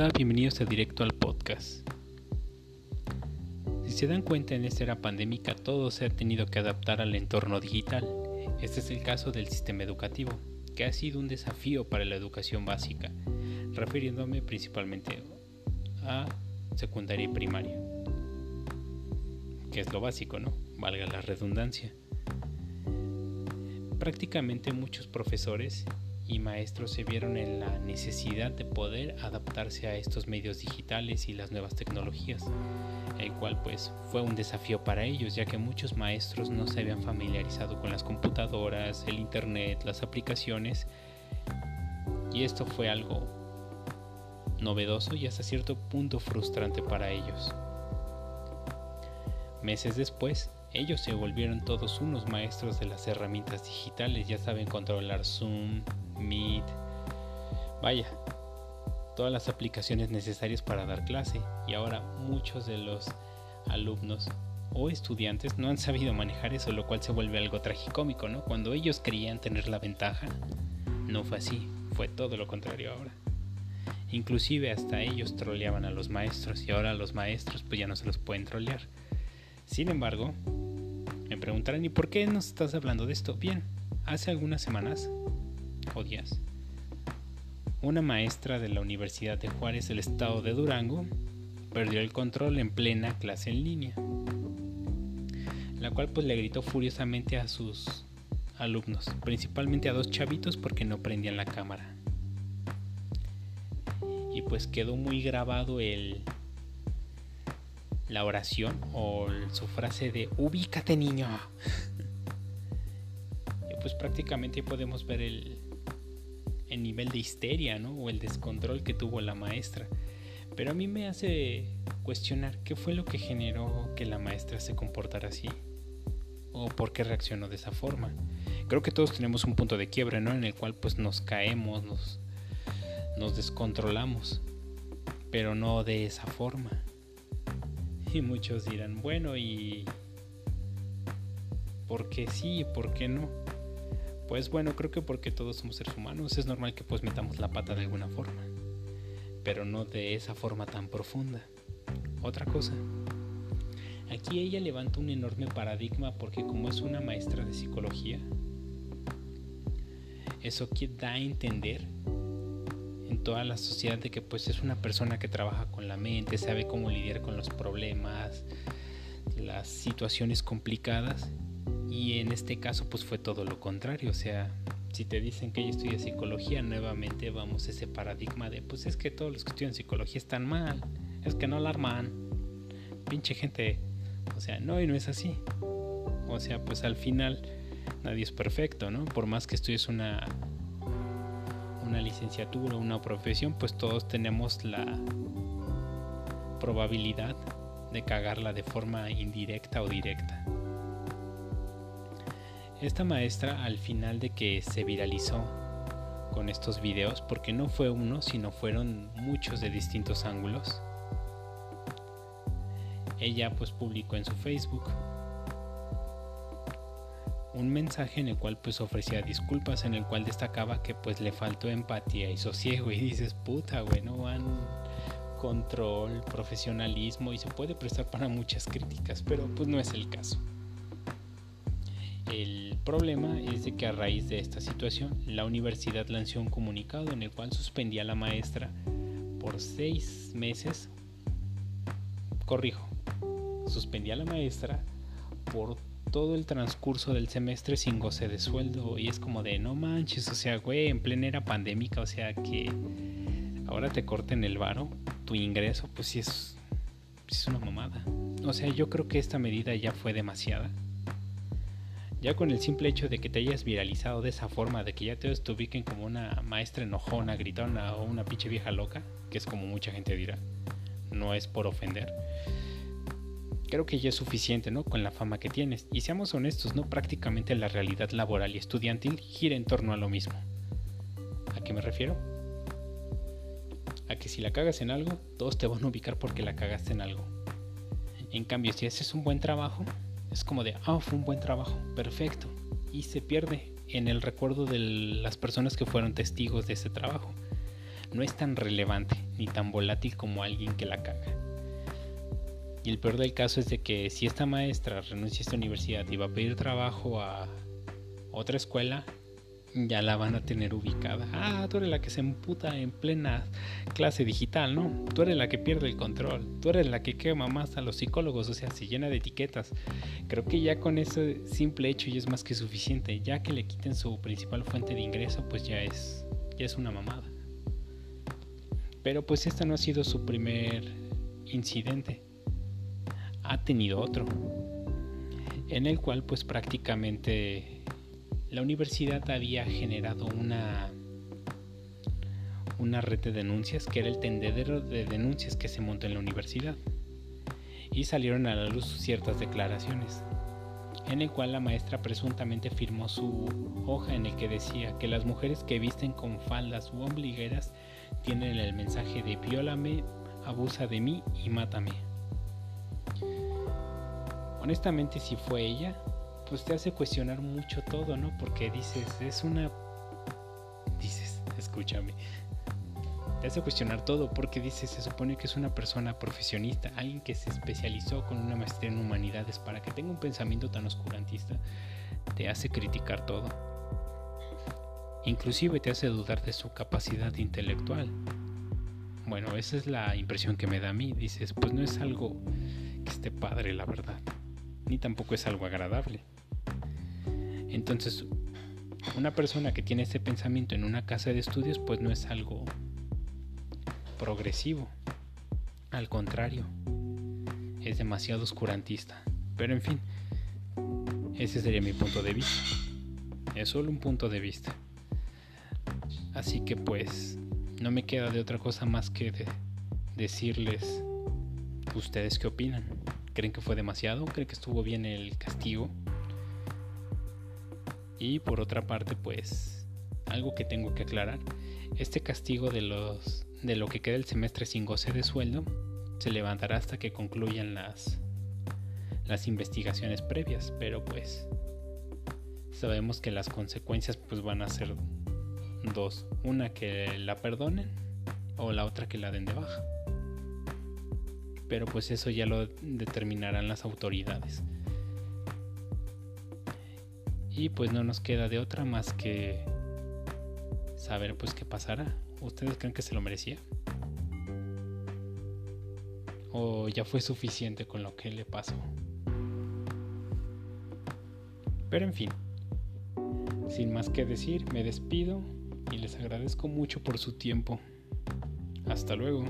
Hola, bienvenidos a Directo al Podcast. Si se dan cuenta en esta era pandémica todo se ha tenido que adaptar al entorno digital. Este es el caso del sistema educativo, que ha sido un desafío para la educación básica, refiriéndome principalmente a secundaria y primaria, que es lo básico, ¿no? Valga la redundancia. Prácticamente muchos profesores y maestros se vieron en la necesidad de poder adaptarse a estos medios digitales y las nuevas tecnologías, el cual pues fue un desafío para ellos ya que muchos maestros no se habían familiarizado con las computadoras, el internet, las aplicaciones y esto fue algo novedoso y hasta cierto punto frustrante para ellos. Meses después, ellos se volvieron todos unos maestros de las herramientas digitales, ya saben controlar Zoom, Meet, vaya, todas las aplicaciones necesarias para dar clase y ahora muchos de los alumnos o estudiantes no han sabido manejar eso, lo cual se vuelve algo tragicómico, ¿no? Cuando ellos creían tener la ventaja, no fue así, fue todo lo contrario ahora. Inclusive hasta ellos troleaban a los maestros y ahora los maestros pues ya no se los pueden trolear. Sin embargo, preguntarán, ¿y por qué nos estás hablando de esto? Bien, hace algunas semanas o días, una maestra de la Universidad de Juárez del estado de Durango perdió el control en plena clase en línea, la cual pues le gritó furiosamente a sus alumnos, principalmente a dos chavitos porque no prendían la cámara. Y pues quedó muy grabado el la oración o su frase de ubícate niño. y pues prácticamente podemos ver el, el nivel de histeria ¿no? o el descontrol que tuvo la maestra. Pero a mí me hace cuestionar qué fue lo que generó que la maestra se comportara así o por qué reaccionó de esa forma. Creo que todos tenemos un punto de quiebre, ¿no? En el cual pues nos caemos, nos, nos descontrolamos, pero no de esa forma. Y muchos dirán, bueno, ¿y por qué sí y por qué no? Pues bueno, creo que porque todos somos seres humanos es normal que pues metamos la pata de alguna forma, pero no de esa forma tan profunda. Otra cosa, aquí ella levanta un enorme paradigma porque como es una maestra de psicología, eso da a entender en toda la sociedad de que pues es una persona que trabaja con la mente, sabe cómo lidiar con los problemas, las situaciones complicadas y en este caso pues fue todo lo contrario, o sea, si te dicen que ella estudia psicología, nuevamente vamos a ese paradigma de pues es que todos los que estudian psicología están mal, es que no la arman, pinche gente, o sea, no y no es así. O sea, pues al final nadie es perfecto, ¿no? Por más que estudies una una licenciatura, una profesión, pues todos tenemos la probabilidad de cagarla de forma indirecta o directa. Esta maestra al final de que se viralizó con estos videos, porque no fue uno, sino fueron muchos de distintos ángulos, ella pues publicó en su Facebook un mensaje en el cual pues ofrecía disculpas, en el cual destacaba que pues le faltó empatía y sosiego y dices, puta, güey, no van control, profesionalismo y se puede prestar para muchas críticas, pero pues no es el caso. El problema es de que a raíz de esta situación la universidad lanzó un comunicado en el cual suspendía a la maestra por seis meses, corrijo, suspendía a la maestra por todo el transcurso del semestre sin goce de sueldo y es como de no manches, o sea, güey, en plena era pandémica, o sea que ahora te corten el varo, tu ingreso, pues sí es, es una mamada. O sea, yo creo que esta medida ya fue demasiada. Ya con el simple hecho de que te hayas viralizado de esa forma, de que ya te ubiquen como una maestra enojona, gritona o una pinche vieja loca, que es como mucha gente dirá, no es por ofender creo que ya es suficiente, ¿no? Con la fama que tienes. Y seamos honestos, ¿no? Prácticamente la realidad laboral y estudiantil gira en torno a lo mismo. ¿A qué me refiero? A que si la cagas en algo, todos te van a ubicar porque la cagaste en algo. En cambio, si haces un buen trabajo, es como de, ah, fue un buen trabajo, perfecto. Y se pierde en el recuerdo de las personas que fueron testigos de ese trabajo. no es tan relevante ni tan volátil como alguien que la caga. Y el peor del caso es de que si esta maestra renuncia a esta universidad y va a pedir trabajo a otra escuela, ya la van a tener ubicada. Ah, tú eres la que se emputa en plena clase digital, ¿no? Tú eres la que pierde el control, tú eres la que quema más a los psicólogos, o sea, se llena de etiquetas. Creo que ya con ese simple hecho ya es más que suficiente. Ya que le quiten su principal fuente de ingreso, pues ya es, ya es una mamada. Pero pues esta no ha sido su primer incidente. Ha tenido otro. En el cual pues prácticamente la universidad había generado una, una red de denuncias que era el tendedero de denuncias que se montó en la universidad. Y salieron a la luz ciertas declaraciones, en el cual la maestra presuntamente firmó su hoja en el que decía que las mujeres que visten con faldas u ombligueras tienen el mensaje de viólame, abusa de mí y mátame. Honestamente si fue ella, pues te hace cuestionar mucho todo, ¿no? Porque dices, es una... Dices, escúchame. Te hace cuestionar todo porque dices, se supone que es una persona profesionista, alguien que se especializó con una maestría en humanidades para que tenga un pensamiento tan oscurantista, te hace criticar todo. Inclusive te hace dudar de su capacidad intelectual. Bueno, esa es la impresión que me da a mí. Dices, pues no es algo esté padre, la verdad. Ni tampoco es algo agradable. Entonces, una persona que tiene este pensamiento en una casa de estudios, pues no es algo progresivo. Al contrario, es demasiado oscurantista. Pero en fin, ese sería mi punto de vista. Es solo un punto de vista. Así que pues no me queda de otra cosa más que decirles ustedes qué opinan. ¿Creen que fue demasiado? ¿Creen que estuvo bien el castigo? Y por otra parte, pues algo que tengo que aclarar, este castigo de los de lo que queda el semestre sin goce de sueldo se levantará hasta que concluyan las las investigaciones previas, pero pues sabemos que las consecuencias pues van a ser dos, una que la perdonen o la otra que la den de baja. Pero pues eso ya lo determinarán las autoridades. Y pues no nos queda de otra más que saber pues qué pasará. ¿Ustedes creen que se lo merecía? ¿O ya fue suficiente con lo que le pasó? Pero en fin, sin más que decir, me despido y les agradezco mucho por su tiempo. Hasta luego.